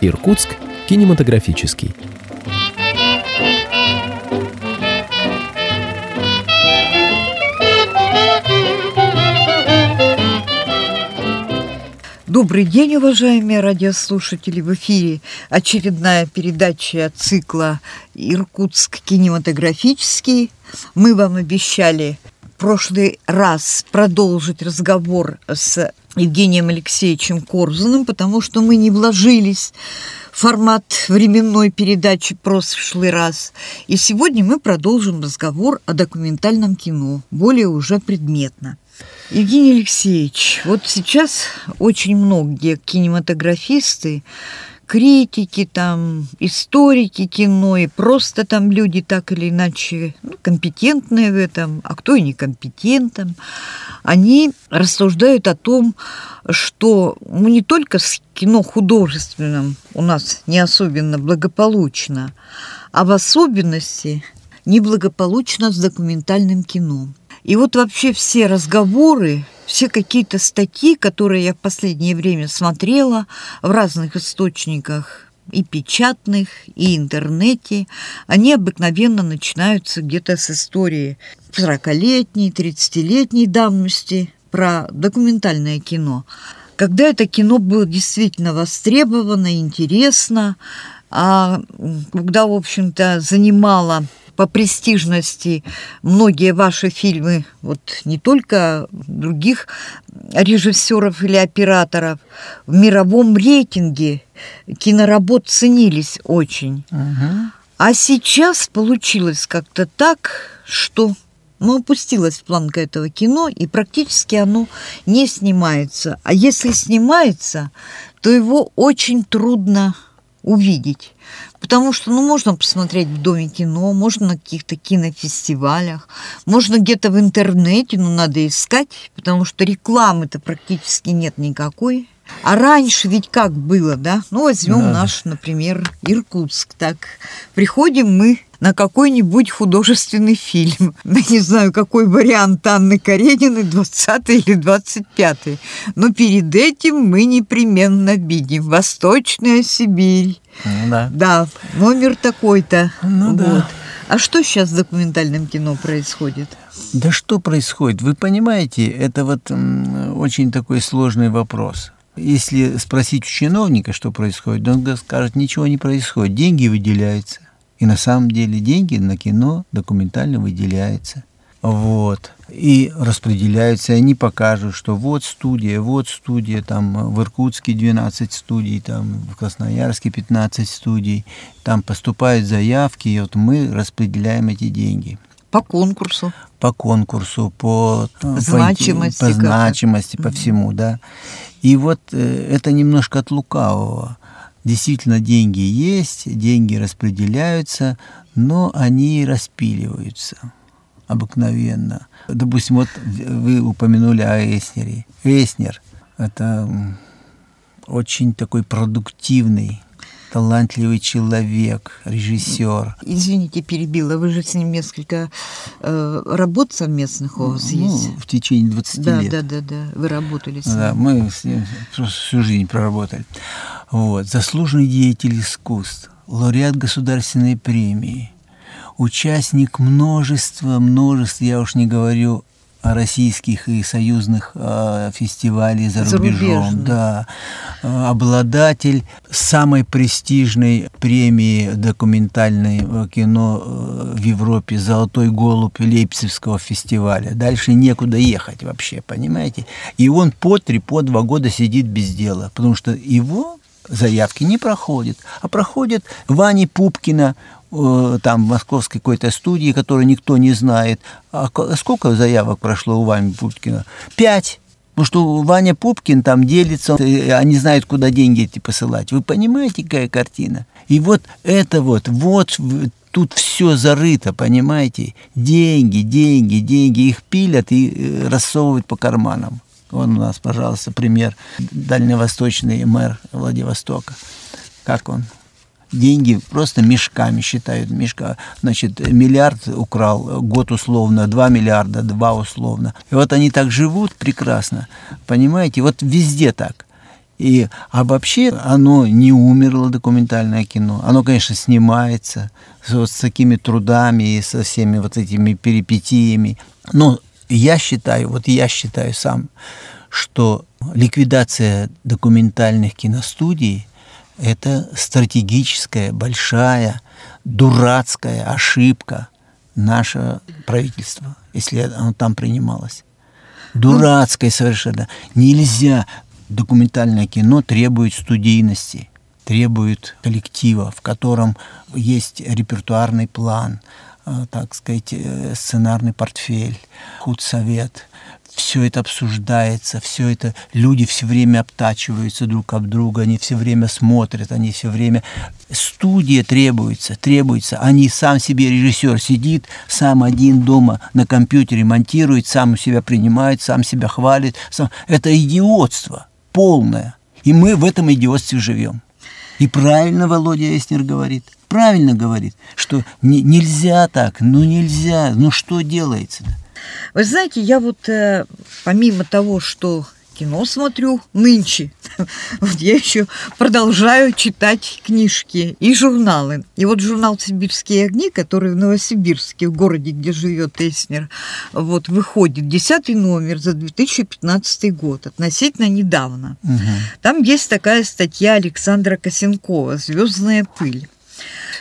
Иркутск кинематографический. Добрый день, уважаемые радиослушатели! В эфире очередная передача цикла «Иркутск кинематографический». Мы вам обещали в прошлый раз продолжить разговор с Евгением Алексеевичем Корзуным, потому что мы не вложились в формат временной передачи прошлый раз. И сегодня мы продолжим разговор о документальном кино, более уже предметно. Евгений Алексеевич, вот сейчас очень многие кинематографисты, критики, там, историки кино и просто там люди так или иначе ну, компетентные в этом, а кто и некомпетентен, они рассуждают о том, что ну, не только с кино художественным у нас не особенно благополучно, а в особенности неблагополучно с документальным кино. И вот вообще все разговоры, все какие-то статьи, которые я в последнее время смотрела в разных источниках, и печатных, и интернете, они обыкновенно начинаются где-то с истории 40-летней, 30-летней давности про документальное кино. Когда это кино было действительно востребовано, интересно, а когда, в общем-то, занимало по престижности многие ваши фильмы, вот не только других режиссеров или операторов, в мировом рейтинге киноработ ценились очень. Угу. А сейчас получилось как-то так, что ну, опустилась планка этого кино, и практически оно не снимается. А если снимается, то его очень трудно увидеть. Потому что, ну, можно посмотреть в Доме кино, можно на каких-то кинофестивалях, можно где-то в интернете, но надо искать, потому что рекламы-то практически нет никакой. А раньше ведь как было, да? Ну, возьмем да. наш, например, Иркутск. Так, приходим мы на какой-нибудь художественный фильм. Я не знаю, какой вариант Анны Карениной, 20 или 25 Но перед этим мы непременно видим «Восточная Сибирь». Ну, да. Да, номер такой-то. Ну, вот. да. А что сейчас с документальным кино происходит? Да что происходит? Вы понимаете, это вот очень такой сложный вопрос. Если спросить у чиновника, что происходит, он скажет, ничего не происходит, деньги выделяются. И на самом деле деньги на кино документально выделяются. Вот. И распределяются, и они покажут, что вот студия, вот студия, там в Иркутске 12 студий, там в Красноярске 15 студий, там поступают заявки, и вот мы распределяем эти деньги. По конкурсу. По конкурсу, по значимости, по, по, значимости, по всему, да. И вот э, это немножко от лукавого. Действительно, деньги есть, деньги распределяются, но они распиливаются обыкновенно. Допустим, вот вы упомянули о Эснере. Эснер – это очень такой продуктивный талантливый человек, режиссер. Извините, перебила. Вы же с ним несколько э, работ совместных у вас ну, есть? в течение 20 да, лет. Да, да, да. Вы работали с ним. Да, мы с ним всю жизнь проработали. Вот. Заслуженный деятель искусств, лауреат государственной премии, участник множества, множества, я уж не говорю российских и союзных э, фестивалей за рубежом. Да. Э, обладатель самой престижной премии документальной э, кино э, в Европе «Золотой голубь» Лейпцигского фестиваля. Дальше некуда ехать вообще, понимаете? И он по три, по два года сидит без дела, потому что его заявки не проходят, а проходят Вани Пупкина, там в московской какой-то студии, которую никто не знает. А сколько заявок прошло у Вани Пупкина? Пять. Потому что Ваня Пупкин там делится, они знают, куда деньги эти посылать. Вы понимаете, какая картина? И вот это вот, вот тут все зарыто, понимаете? Деньги, деньги, деньги, их пилят и э, рассовывают по карманам. Он у нас, пожалуйста, пример, дальневосточный мэр Владивостока. Как он? Деньги просто мешками считают. Мешка, значит, миллиард украл, год условно, два миллиарда, два условно. И вот они так живут прекрасно, понимаете? Вот везде так. И, а вообще оно не умерло, документальное кино. Оно, конечно, снимается вот с такими трудами и со всеми вот этими перипетиями. Но я считаю, вот я считаю сам, что ликвидация документальных киностудий – это стратегическая, большая, дурацкая ошибка нашего правительства, если оно там принималось. Дурацкая совершенно. Нельзя. Документальное кино требует студийности, требует коллектива, в котором есть репертуарный план, э, так сказать, э, сценарный портфель, худсовет, все это обсуждается, все это, люди все время обтачиваются друг об друга, они все время смотрят, они все время... Студия требуется, требуется. Они сам себе режиссер сидит, сам один дома на компьютере монтирует, сам себя принимает, сам себя хвалит. Сам... Это идиотство полное. И мы в этом идиотстве живем. И правильно Володя Эснер говорит, правильно говорит, что не, нельзя так, ну нельзя, ну что делается-то? Вы знаете, я вот э, помимо того, что кино смотрю нынче. Вот я еще продолжаю читать книжки и журналы. И вот журнал «Сибирские огни», который в Новосибирске, в городе, где живет Эснер, вот выходит, десятый номер за 2015 год, относительно недавно. Угу. Там есть такая статья Александра Косенкова «Звездная пыль».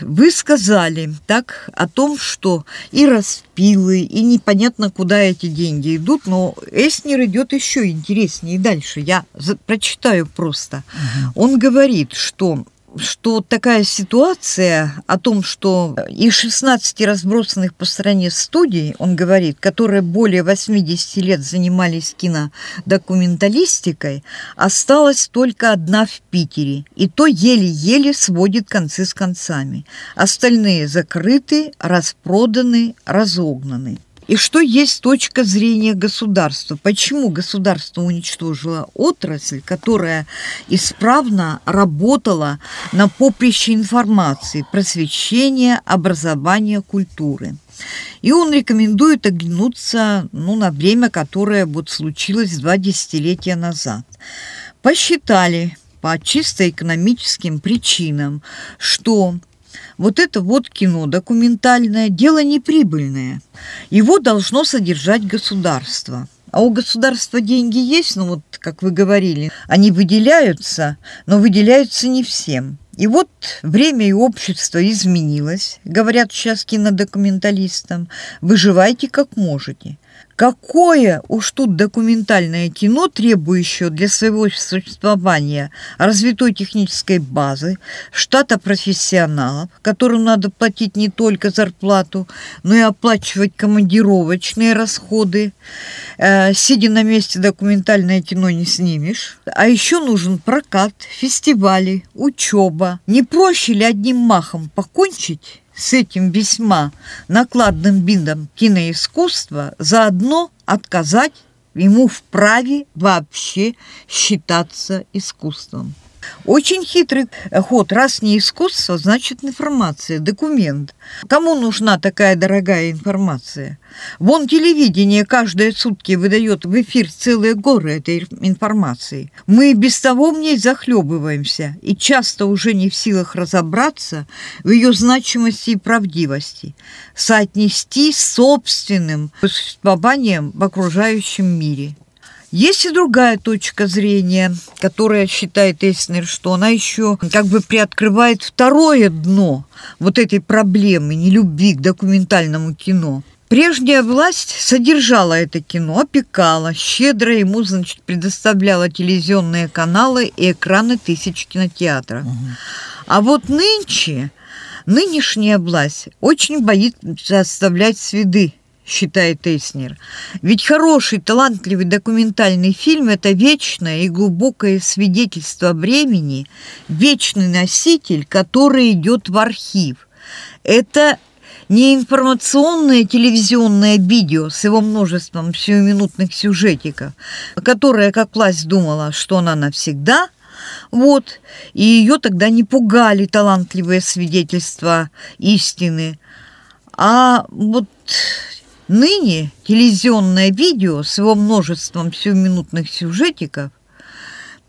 Вы сказали так о том, что и распилы, и непонятно, куда эти деньги идут, но Эснер идет еще интереснее и дальше. Я прочитаю просто. Угу. Он говорит, что что такая ситуация о том, что из 16 разбросанных по стране студий, он говорит, которые более 80 лет занимались кинодокументалистикой, осталась только одна в Питере, и то еле-еле сводит концы с концами. Остальные закрыты, распроданы, разогнаны. И что есть точка зрения государства? Почему государство уничтожило отрасль, которая исправно работала на поприще информации, просвещения, образования, культуры? И он рекомендует оглянуться ну, на время, которое вот случилось два десятилетия назад. Посчитали по чисто экономическим причинам, что вот это вот кино документальное, дело неприбыльное. Его должно содержать государство. А у государства деньги есть, ну вот, как вы говорили, они выделяются, но выделяются не всем. И вот время и общество изменилось, говорят сейчас кинодокументалистам, выживайте как можете. Какое уж тут документальное кино, требующее для своего существования развитой технической базы, штата профессионалов, которым надо платить не только зарплату, но и оплачивать командировочные расходы. Э, сидя на месте документальное кино не снимешь. А еще нужен прокат, фестивали, учеба. Не проще ли одним махом покончить с этим весьма накладным видом киноискусства, заодно отказать ему в праве вообще считаться искусством. Очень хитрый ход. Раз не искусство, значит информация, документ. Кому нужна такая дорогая информация? Вон телевидение каждые сутки выдает в эфир целые горы этой информации. Мы без того в ней захлебываемся и часто уже не в силах разобраться в ее значимости и правдивости, соотнести с собственным существованием в окружающем мире. Есть и другая точка зрения, которая считает Эснер, что она еще как бы приоткрывает второе дно вот этой проблемы нелюбви к документальному кино. Прежняя власть содержала это кино, опекала, щедро ему, значит, предоставляла телевизионные каналы и экраны тысяч кинотеатров. Угу. А вот нынче нынешняя власть очень боится оставлять следы считает Эснер. Ведь хороший, талантливый документальный фильм – это вечное и глубокое свидетельство времени, вечный носитель, который идет в архив. Это не информационное телевизионное видео с его множеством сиюминутных сюжетиков, которое, как власть думала, что она навсегда – Вот, и ее тогда не пугали талантливые свидетельства истины. А вот ныне телевизионное видео с его множеством сиюминутных сюжетиков,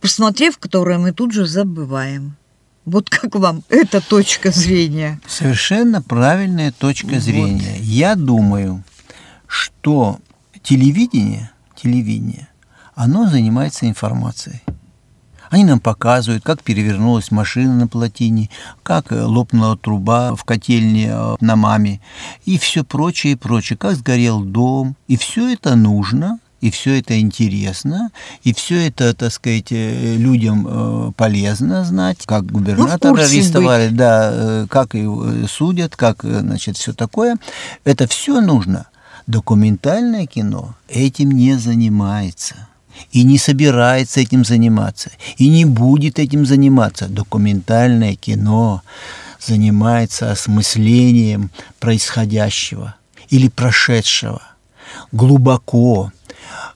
посмотрев которое мы тут же забываем. Вот как вам эта точка зрения? Совершенно правильная точка зрения. Вот. Я думаю, что телевидение, телевидение, оно занимается информацией. Они нам показывают, как перевернулась машина на плотине, как э, лопнула труба в котельне э, на маме и все прочее и прочее, как сгорел дом. И все это нужно, и все это интересно, и все это, так сказать, э, людям полезно знать, как губернатора ну, арестовали, быть. да, как его судят, как, значит, все такое. Это все нужно. Документальное кино этим не занимается и не собирается этим заниматься, и не будет этим заниматься. Документальное кино занимается осмыслением происходящего или прошедшего, глубоко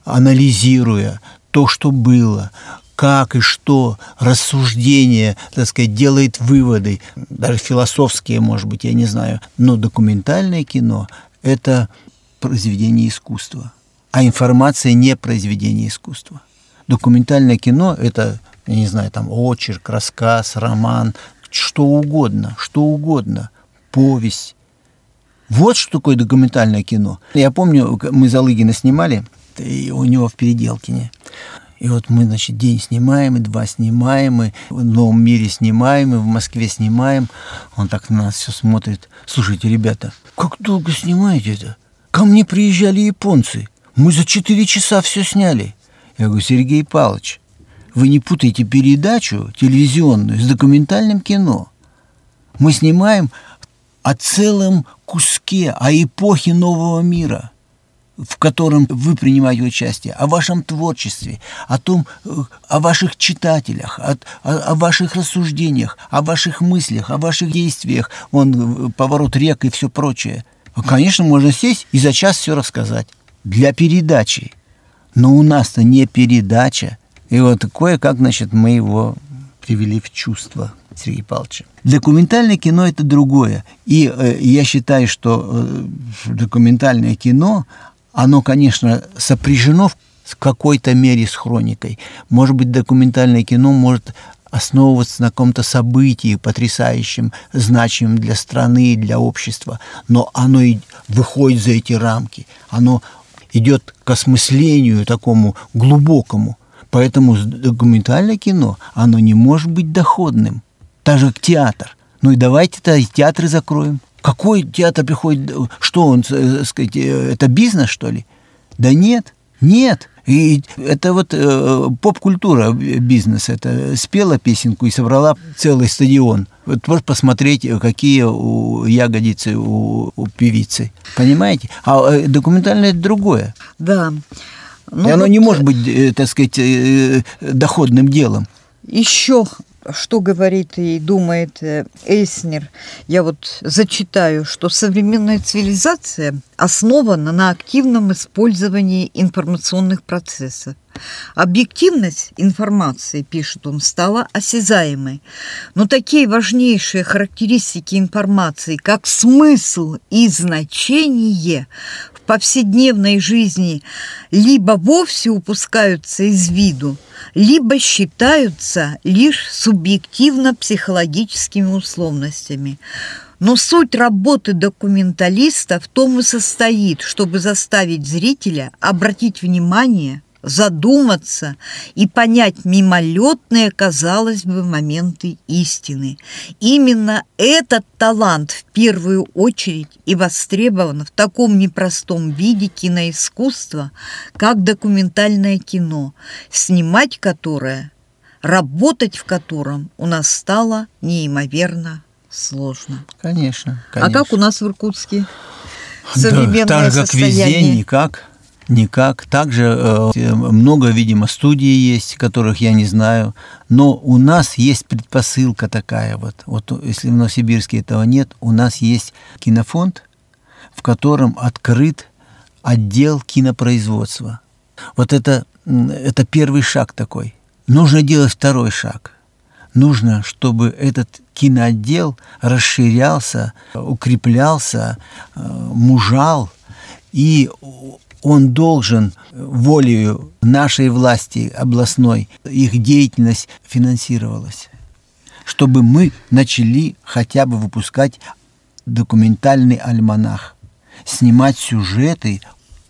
анализируя то, что было, как и что рассуждение, так сказать, делает выводы, даже философские, может быть, я не знаю, но документальное кино – это произведение искусства, а информация не произведение искусства. Документальное кино – это, я не знаю, там очерк, рассказ, роман, что угодно, что угодно, повесть. Вот что такое документальное кино. Я помню, мы Залыгина снимали, и у него в Переделкине. И вот мы, значит, день снимаем, и два снимаем, и в Новом мире снимаем, и в Москве снимаем. Он так на нас все смотрит. Слушайте, ребята, как долго снимаете это? Ко мне приезжали японцы. Мы за четыре часа все сняли. Я говорю, Сергей Павлович, вы не путайте передачу телевизионную с документальным кино. Мы снимаем о целом куске, о эпохе нового мира, в котором вы принимаете участие, о вашем творчестве, о том, о ваших читателях, о, о, о ваших рассуждениях, о ваших мыслях, о ваших действиях, вон, поворот рек и все прочее – Конечно, можно сесть и за час все рассказать. Для передачи. Но у нас-то не передача. И вот кое-как, значит, мы его привели в чувство Сергея Павловича. Документальное кино – это другое. И э, я считаю, что э, документальное кино, оно, конечно, сопряжено в какой-то мере с хроникой. Может быть, документальное кино может основываться на каком-то событии потрясающем, значимом для страны для общества, но оно и выходит за эти рамки, оно идет к осмыслению такому глубокому. Поэтому документальное кино, оно не может быть доходным. Так же, как театр. Ну и давайте-то театры закроем. Какой театр приходит? Что он, э, сказать, э, это бизнес, что ли? Да нет, нет. И это вот э, поп-культура бизнес. Это спела песенку и собрала целый стадион. Вот просто посмотреть, какие у ягодицы у, у певицы. Понимаете? А э, документальное это другое. Да. Ну, и оно вот... не может быть, э, так сказать, э, доходным делом. Еще что говорит и думает э, Эйснер, я вот зачитаю, что современная цивилизация основана на активном использовании информационных процессов. Объективность информации, пишет он, стала осязаемой. Но такие важнейшие характеристики информации, как смысл и значение повседневной жизни либо вовсе упускаются из виду, либо считаются лишь субъективно-психологическими условностями. Но суть работы документалиста в том и состоит, чтобы заставить зрителя обратить внимание – задуматься и понять мимолетные, казалось бы, моменты истины. Именно этот талант в первую очередь и востребован в таком непростом виде киноискусства, как документальное кино, снимать которое, работать в котором у нас стало неимоверно сложно. Конечно, конечно. А как у нас в Иркутске? Современное да, так же, как везде, никак никак. Также э, много, видимо, студий есть, которых я не знаю. Но у нас есть предпосылка такая вот. Вот если в Новосибирске этого нет, у нас есть кинофонд, в котором открыт отдел кинопроизводства. Вот это, это первый шаг такой. нужно делать второй шаг. Нужно, чтобы этот киноотдел расширялся, укреплялся, э, мужал, и он должен волею нашей власти областной, их деятельность финансировалась, чтобы мы начали хотя бы выпускать документальный альманах, снимать сюжеты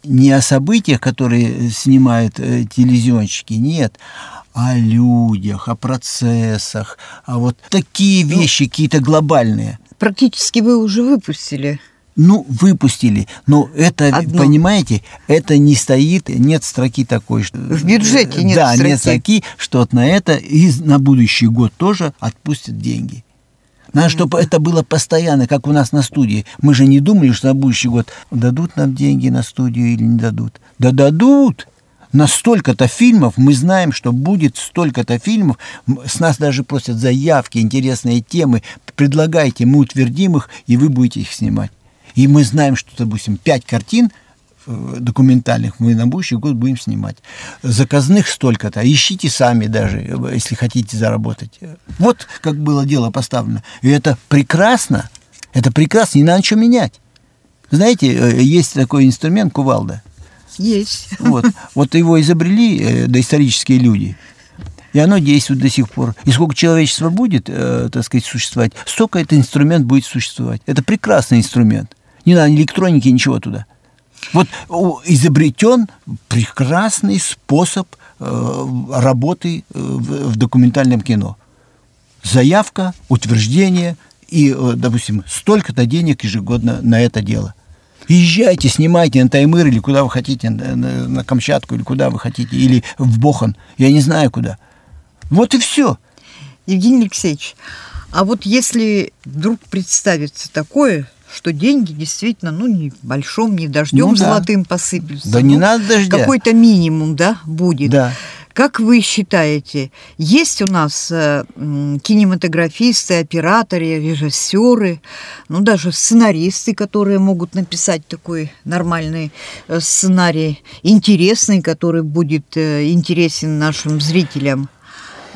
не о событиях, которые снимают э, телевизионщики, нет, о людях, о процессах, а вот такие ну, вещи какие-то глобальные. Практически вы уже выпустили. Ну, выпустили, но это, Одно. понимаете, это не стоит, нет строки такой. Что, В бюджете нет да, строки. нет строки, что на это и на будущий год тоже отпустят деньги. Надо, чтобы это было постоянно, как у нас на студии. Мы же не думали, что на будущий год дадут нам деньги на студию или не дадут. Да дадут! На столько-то фильмов мы знаем, что будет столько-то фильмов. С нас даже просят заявки, интересные темы. Предлагайте, мы утвердим их, и вы будете их снимать. И мы знаем, что, допустим, пять картин э, документальных мы на будущий год будем снимать. Заказных столько-то. Ищите сами даже, если хотите заработать. Вот как было дело поставлено. И это прекрасно. Это прекрасно, не надо ничего менять. Знаете, э, есть такой инструмент кувалда. Есть. Вот, вот его изобрели э, доисторические люди. И оно действует до сих пор. И сколько человечество будет, э, так сказать, существовать, столько этот инструмент будет существовать. Это прекрасный инструмент. Не надо ни электроники, ничего туда. Вот изобретен прекрасный способ э, работы э, в, в документальном кино. Заявка, утверждение и, э, допустим, столько-то денег ежегодно на это дело. Езжайте, снимайте на Таймыр или куда вы хотите, на, на, Камчатку или куда вы хотите, или в Бохан, я не знаю куда. Вот и все. Евгений Алексеевич, а вот если вдруг представится такое, что деньги действительно, ну, не большом, не дождем ну, да. золотым посыплются. Да ну, не надо дождя. Какой-то минимум, да, будет. Да. Как вы считаете, есть у нас э, кинематографисты, операторы, режиссеры, ну даже сценаристы, которые могут написать такой нормальный э, сценарий, интересный, который будет э, интересен нашим зрителям?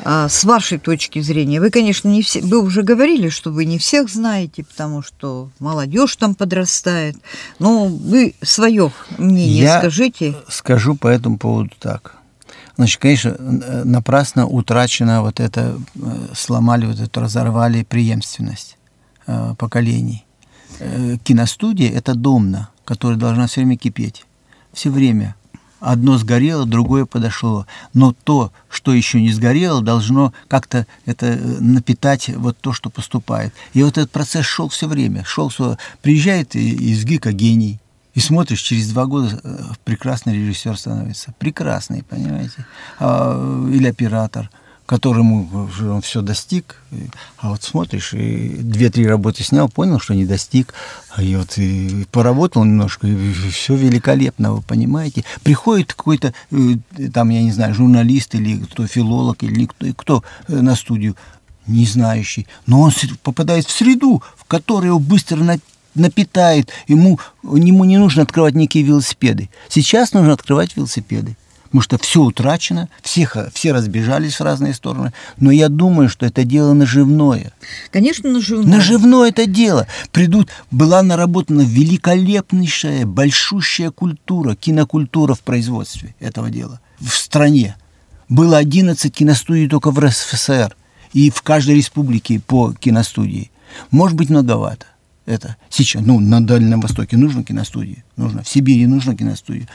А, с вашей точки зрения, вы, конечно, не все, вы уже говорили, что вы не всех знаете, потому что молодежь там подрастает, но вы свое мнение Я скажите. Скажу по этому поводу так. Значит, конечно, напрасно утрачена вот это, э, сломали вот эту, разорвали преемственность э, поколений. Э, киностудия – это домна, которая должна все время кипеть. Все время одно сгорело, другое подошло. Но то, что еще не сгорело, должно как-то это э, напитать вот то, что поступает. И вот этот процесс шел все время. Шел все. Приезжает из ГИКа гений, и смотришь, через два года э, прекрасный режиссер становится. Прекрасный, понимаете? А, или оператор – которому он все достиг, а вот смотришь, и две-три работы снял, понял, что не достиг, а и вот и поработал немножко, и все великолепно, вы понимаете. Приходит какой-то, э, там, я не знаю, журналист или кто, филолог, или кто, кто э, на студию, не знающий, но он попадает в среду, в которой его быстро напитает, ему, ему не нужно открывать некие велосипеды. Сейчас нужно открывать велосипеды потому что все утрачено, всех, все разбежались в разные стороны. Но я думаю, что это дело наживное. Конечно, наживное. Наживное это дело. Придут, была наработана великолепнейшая, большущая культура, кинокультура в производстве этого дела в стране. Было 11 киностудий только в РСФСР и в каждой республике по киностудии. Может быть, многовато это сейчас, ну, на Дальнем Востоке нужно киностудия, нужно, в Сибири нужно киностудия,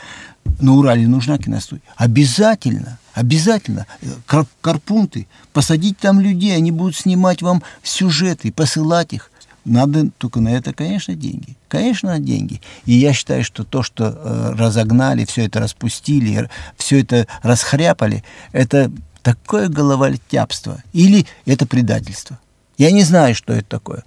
на Урале нужна киностудия. Обязательно, обязательно. Кар карпунты, посадить там людей, они будут снимать вам сюжеты, посылать их. Надо только на это, конечно, деньги. Конечно, деньги. И я считаю, что то, что э, разогнали, все это распустили, все это расхряпали, это такое головотяпство. Или это предательство. Я не знаю, что это такое.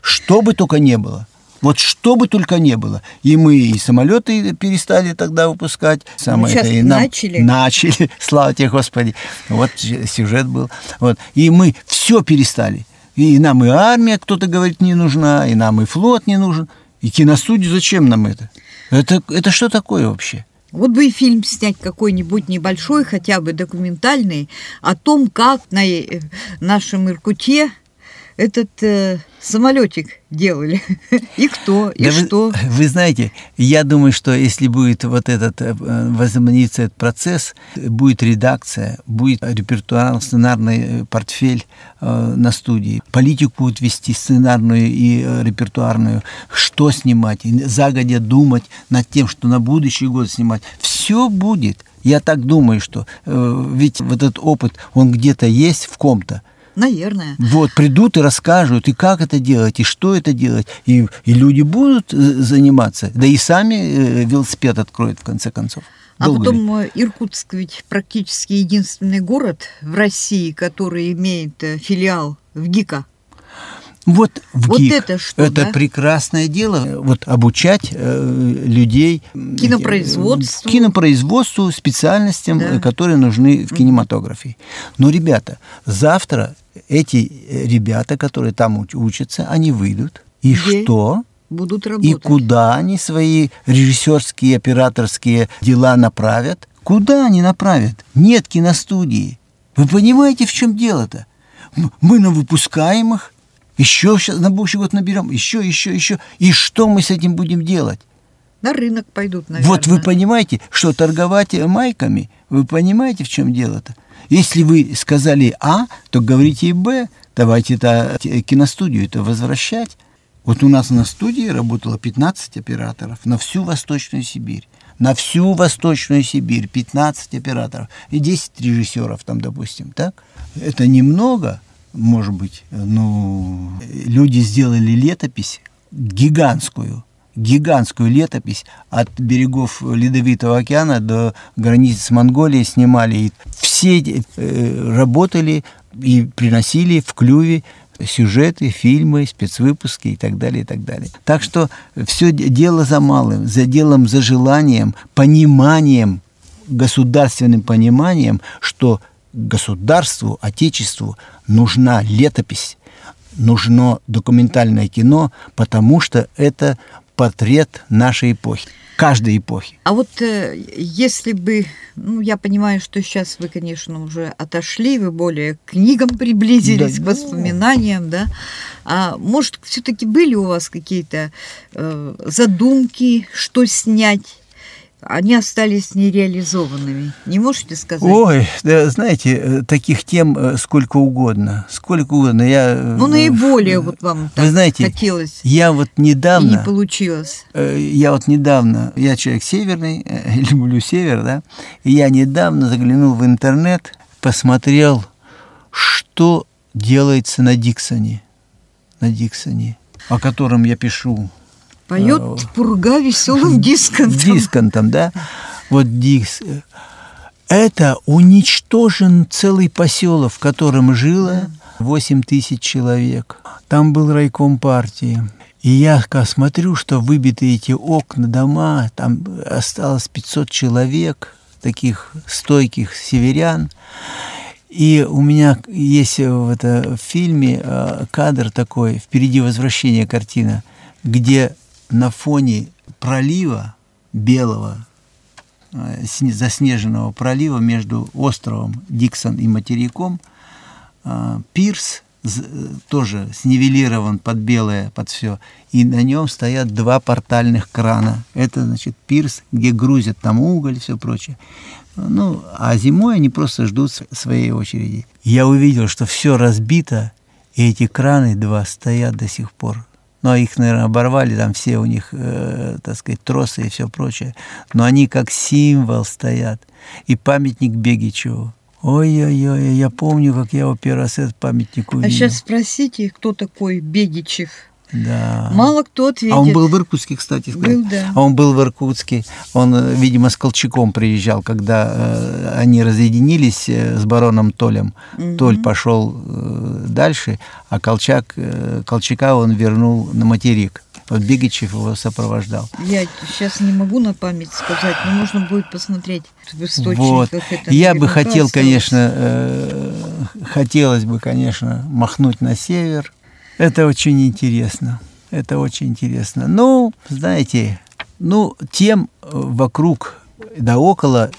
Что бы только не было. Вот что бы только не было. И мы и самолеты перестали тогда выпускать. Самое сейчас это, и нам начали. Начали, слава тебе, Господи. Вот сюжет был. Вот. И мы все перестали. И нам и армия, кто-то говорит, не нужна, и нам и флот не нужен. И киностудию зачем нам это? Это, это что такое вообще? Вот бы и фильм снять какой-нибудь небольшой, хотя бы документальный, о том, как на э, нашем Иркуте этот э, самолетик делали. И кто, и Да что. Вы, вы знаете, я думаю, что если будет вот этот, э, возобновится этот процесс, будет редакция, будет репертуарно-сценарный портфель э, на студии. Политику будут вести сценарную и э, репертуарную. Что снимать, загодя думать над тем, что на будущий год снимать. Все будет. Я так думаю, что э, ведь вот этот опыт, он где-то есть в ком-то. Наверное. Вот, придут и расскажут, и как это делать, и что это делать. И, и люди будут э, заниматься, да и сами э, велосипед откроют, в конце концов. А Долго ли? потом э, Иркутск ведь практически единственный город в России, который имеет филиал в ГИКа. Вот в Вот ГИК. это что, Это да? прекрасное дело. Вот обучать э, людей Кинопроизводству. э, кинопроизводству, специальностям, Да. которые нужны в кинематографии. Но, ребята, завтра эти ребята, которые там уч- учатся, они выйдут. И Где? что? Будут И работать. куда они свои режиссерские, операторские дела направят? Куда они направят? Нет киностудии. Вы понимаете, в чем дело-то? Мы на выпускаемых, еще сейчас на будущий год наберем, еще, еще, еще. И что мы с этим будем делать? На рынок пойдут, наверное. Вот вы понимаете, что торговать майками, вы понимаете, в чем дело-то? Если вы сказали А, то говорите и Б. Давайте это э, киностудию это возвращать. Вот у нас на студии работало 15 операторов на всю Восточную Сибирь. На всю Восточную Сибирь 15 операторов и 10 режиссеров там, допустим, так? Это немного, может быть, но люди сделали летопись гигантскую, гигантскую летопись от берегов Ледовитого океана до границ с Монголией снимали. И все э, работали и приносили в клюве сюжеты, фильмы, спецвыпуски и так далее, и так далее. Так что все дело за малым, за делом, за желанием, пониманием, государственным пониманием, что государству, отечеству нужна летопись, нужно документальное кино, потому что это портрет нашей эпохи, каждой эпохи. А вот э, если бы, ну, я понимаю, что сейчас вы, конечно, уже отошли, вы более к книгам приблизились, Да, к ну. воспоминаниям, да. А может, все-таки были у вас какие-то э, задумки, что снять? Они остались нереализованными. Не можете сказать? Ой, да, знаете, э, таких тем э, сколько угодно, сколько угодно. Я, э, ну, наиболее вот вам так Вы знаете, хотелось я вот и не недавно, получилось. я вот недавно, я человек северный, люблю север, да, я недавно заглянул в интернет, посмотрел, что делается на Диксоне, на Диксоне, о котором я пишу Поет Э, пурга веселым диском. дисконтом, да? Вот дикс. Это уничтожен целый поселок, в котором жило 8 тысяч человек. Там был райком партии. И я смотрю, что выбиты эти окна, дома, там осталось 500 человек, таких стойких северян. И у меня есть в, это, в фильме э, кадр такой, впереди возвращение картина, где на фоне пролива белого, э, сне- заснеженного пролива между островом Диксон и материком, э, пирс э, тоже снивелирован под белое, под все, и на нем стоят два портальных крана. Это, значит, пирс, где грузят там уголь и все прочее. Ну, а зимой они просто ждут своей очереди. Я увидел, что все разбито, и эти краны два стоят до сих пор. Ну, а их, наверное, оборвали, там все у них, э, так сказать, тросы и все прочее. Но они как символ стоят. И памятник Бегичеву. Ой-ой-ой, я помню, как я его первый раз этот памятник А увидел. сейчас спросите, кто такой Бегичев. Да. Мало кто ответит. А он был в Иркутске, кстати сказать. Был, да. А он был в Иркутске. Он, э, видимо, с Колчаком приезжал, когда э, они разъединились э, с бароном Толем. Мгм. Толь пошел э, дальше, а Колчак, э, Колчака он вернул на материк. Вот Бегичев его сопровождал. Я сейчас не могу на память сказать, но можно будет посмотреть в источниках. Вот. Это Я бы хотел, осталось. конечно, э, хотелось бы, конечно, махнуть на север. Это очень интересно. Это очень интересно. Ну, знаете, ну, тем э, вокруг да около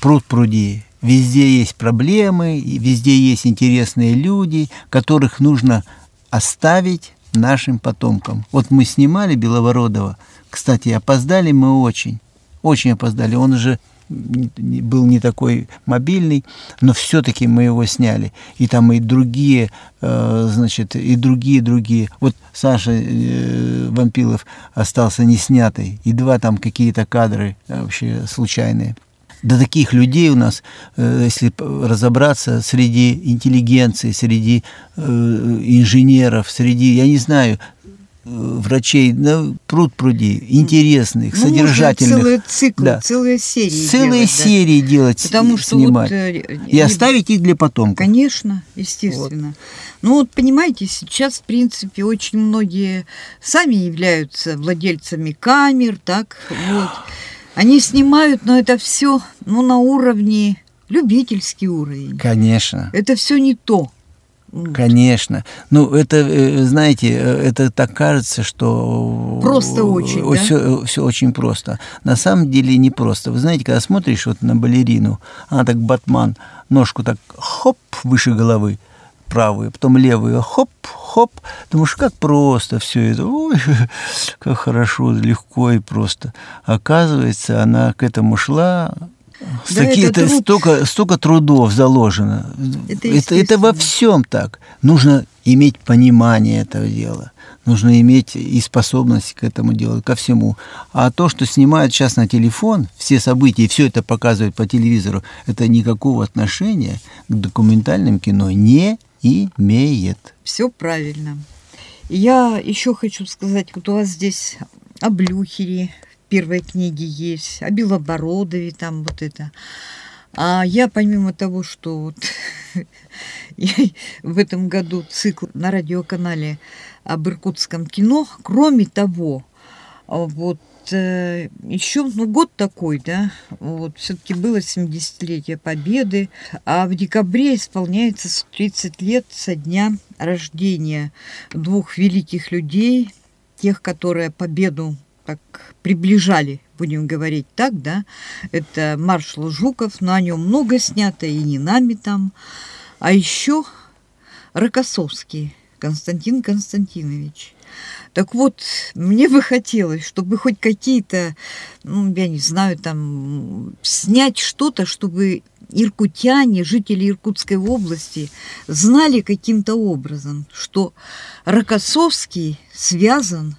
пруд пруди. Везде есть проблемы, везде есть интересные люди, которых нужно оставить нашим потомкам. Вот мы снимали Беловородова, кстати, опоздали мы очень, очень опоздали. Он уже был не такой мобильный, но все-таки мы его сняли. И там и другие, э, значит, и другие, другие. Вот Саша э, Вампилов остался не снятый, и два там какие-то кадры э, вообще случайные. До таких людей у нас, если разобраться, среди интеллигенции, среди инженеров, среди, я не знаю, врачей, на пруд пруди, интересных, ну, содержательных. Целый цикл, да. целые серии Целые делать, серии да. делать, Потому что снимать. Вот, и не... оставить их для потомков. Конечно, естественно. Вот. Ну вот понимаете, сейчас, в принципе, очень многие сами являются владельцами камер, так, вот. Они снимают, но это все ну, на уровне, любительский уровень. Конечно. Это все не то. Конечно. Ну, это, э, знаете, э, это так кажется, что... Просто очень, все, да? все очень просто. На самом деле не просто. Вы знаете, когда смотришь вот на балерину, она так, батман, ножку так хоп выше головы, правую, потом левую, хоп, хоп. Думаешь, как просто все это. Ой, как хорошо, легко и просто. Оказывается, она к этому шла да такие, это, труд... столько, столько трудов заложено. Это, это, это во всем так. Нужно иметь понимание этого дела. Нужно иметь и способность к этому делу, ко всему. А то, что снимают сейчас на телефон, все события, и все это показывают по телевизору, это никакого отношения к документальным кино не имеет. Все правильно. Я еще хочу сказать, вот у вас здесь о Блюхере, первой книге есть, о Белобородове там вот это. А я помимо того, что вот в этом году цикл на радиоканале об иркутском кино, кроме того, вот э, еще ну, год такой, да, вот все-таки было 70-летие Победы, а в декабре исполняется 30 лет со дня рождения двух великих людей, тех, которые победу так приближали, будем говорить так, да, это маршал Жуков, но о нем много снято, и не нами там. А еще Рокоссовский Константин Константинович. Так вот, мне бы хотелось, чтобы хоть какие-то, ну, я не знаю, там, снять что-то, чтобы иркутяне, жители Иркутской области знали каким-то образом, что Рокоссовский связан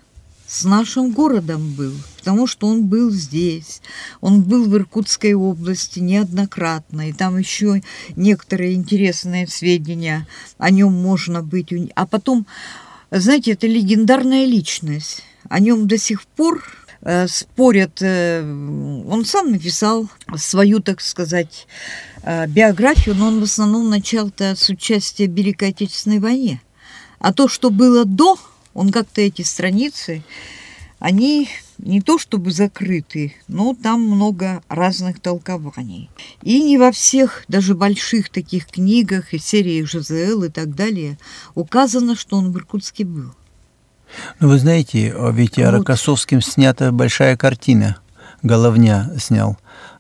с нашим городом был, потому что он был здесь, он был в Иркутской области неоднократно, и там еще некоторые интересные сведения о нем можно быть. А потом, знаете, это легендарная личность, о нем до сих пор э, спорят, э, он сам написал свою, так сказать, э, биографию, но он в основном начал-то с участия в Великой Отечественной войне. А то, что было до, он как-то эти страницы, они не то чтобы закрыты, но там много разных толкований. И не во всех, даже больших таких книгах и сериях ЖЗЛ и так далее указано, что он в Иркутске был. Ну, вы знаете, ведь вот. Рокоссовским снята большая картина. Головня снял.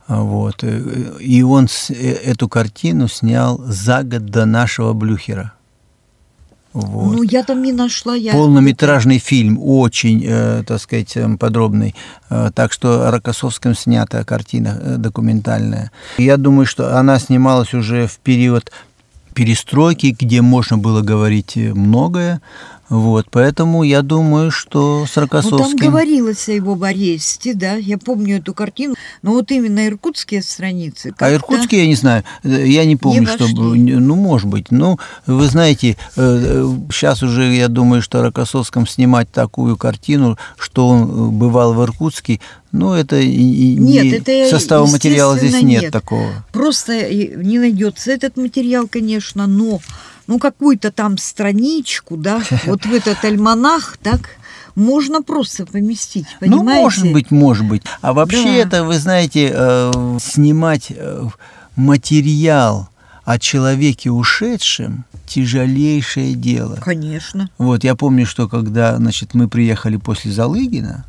Вот. И он э, эту картину снял за год до нашего Блюхера. Вот. Ну, я там не нашла. Я... Полнометражный фильм, очень, э, так сказать, эм, подробный. Э, так что о Рокоссовском снята картина э, документальная. Я думаю, что она снималась уже в период перестройки, где можно было говорить многое. Вот, поэтому я думаю, что с Рокоссовским... Ну, там говорилось о его аресте, да, я помню эту картину, но вот именно иркутские страницы... А иркутские, я не знаю, я не помню, не чтобы... Ну, может быть, ну, вы знаете, сейчас уже, я думаю, что Рокоссовском снимать такую картину, что он э, бывал в Иркутске, ну, это и нет, не это состава материала здесь нет, нет. такого. Просто не найдется этот материал, конечно, но ну, какую-то там страничку, да, вот в этот альманах, так, можно просто поместить, ну, понимаете? Ну, может быть, может быть. А вообще да. это, вы знаете, э, снимать э, материал о человеке ушедшем тяжелейшее дело. Конечно. Вот, я помню, что когда, значит, мы приехали после Залыгина,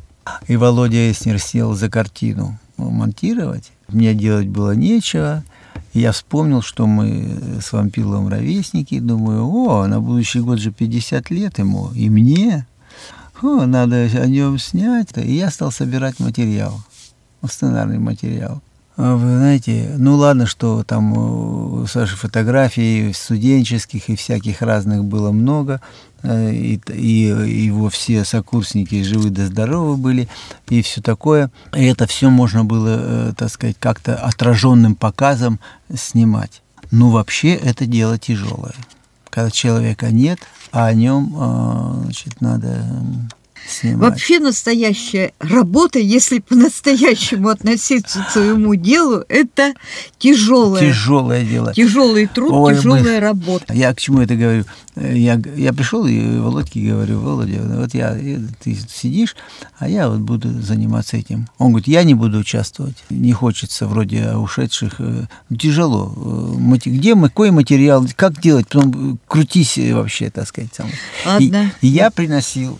и Володя Эснер сел за картину, монтировать. Мне делать было нечего. Я вспомнил, что мы с Вампиловым ровесники. Думаю, о, на будущий год же 50 лет ему, и мне. О, надо о нем снять. И я стал собирать материал, сценарный материал. А вы знаете, ну ладно, что там у Саши фотографий студенческих и всяких разных было много, э, и, и его все сокурсники живы да здоровы были, и все такое. И это все можно было, э, так сказать, как-то отраженным показом снимать. Ну, вообще, это дело тяжелое. Когда человека нет, а о нем, э, значит, надо снимать. Вообще настоящая работа, если по-настоящему относиться к своему делу, это тяжелое. Тяжелое дело. Тяжелый труд, Ой, тяжелая мы... работа. Я к чему это говорю? Я, я пришел и Володьке говорю, Володя, вот я, ты сидишь, а я вот буду заниматься этим. Он говорит, я не буду участвовать. Не хочется вроде ушедших. Э, тяжело. Э, где мы, какой материал, как делать, потом крутись вообще, так сказать. Ладно. И, и я приносил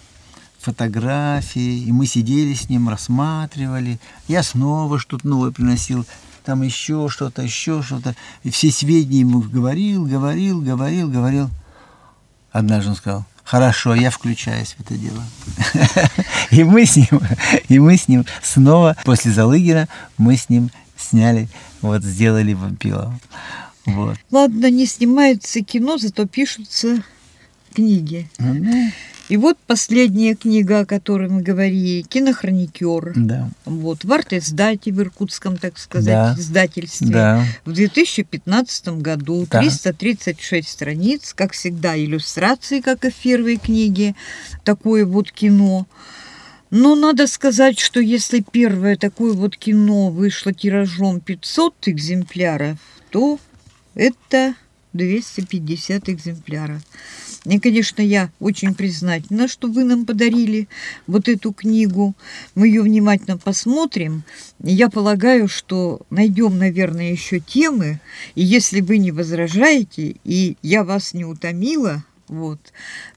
фотографии, и мы сидели с ним, рассматривали. Я снова что-то новое приносил, там еще что-то, еще что-то. И все сведения ему говорил, говорил, говорил, говорил. Однажды он сказал, хорошо, я включаюсь в это дело. И мы с ним, и мы с ним снова, после Залыгина, мы с ним сняли, вот сделали вампилова. Вот. Ладно, не снимается кино, зато пишутся книги. Ну, и вот последняя книга, о которой мы говорили, «Кинохроникер». Да. Вот, в арт-издате в Иркутском, так сказать, да. издательстве. Да. В 2015 году да. 336 страниц, как всегда, иллюстрации, как и в первой книге. Такое вот кино. Но надо сказать, что если первое такое вот кино вышло тиражом 500 экземпляров, то это 250 экземпляров. И, конечно, я очень признательна, что вы нам подарили вот эту книгу. Мы ее внимательно посмотрим. Я полагаю, что найдем, наверное, еще темы. И если вы не возражаете, и я вас не утомила, вот,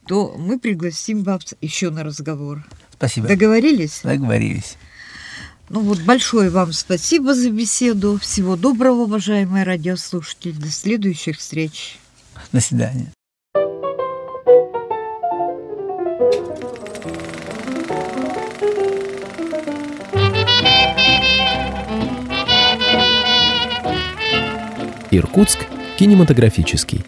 то мы пригласим вас еще на разговор. Спасибо. Договорились? Договорились. Ну вот, большое вам спасибо за беседу. Всего доброго, уважаемые радиослушатели. До следующих встреч. До свидания. Иркутск кинематографический.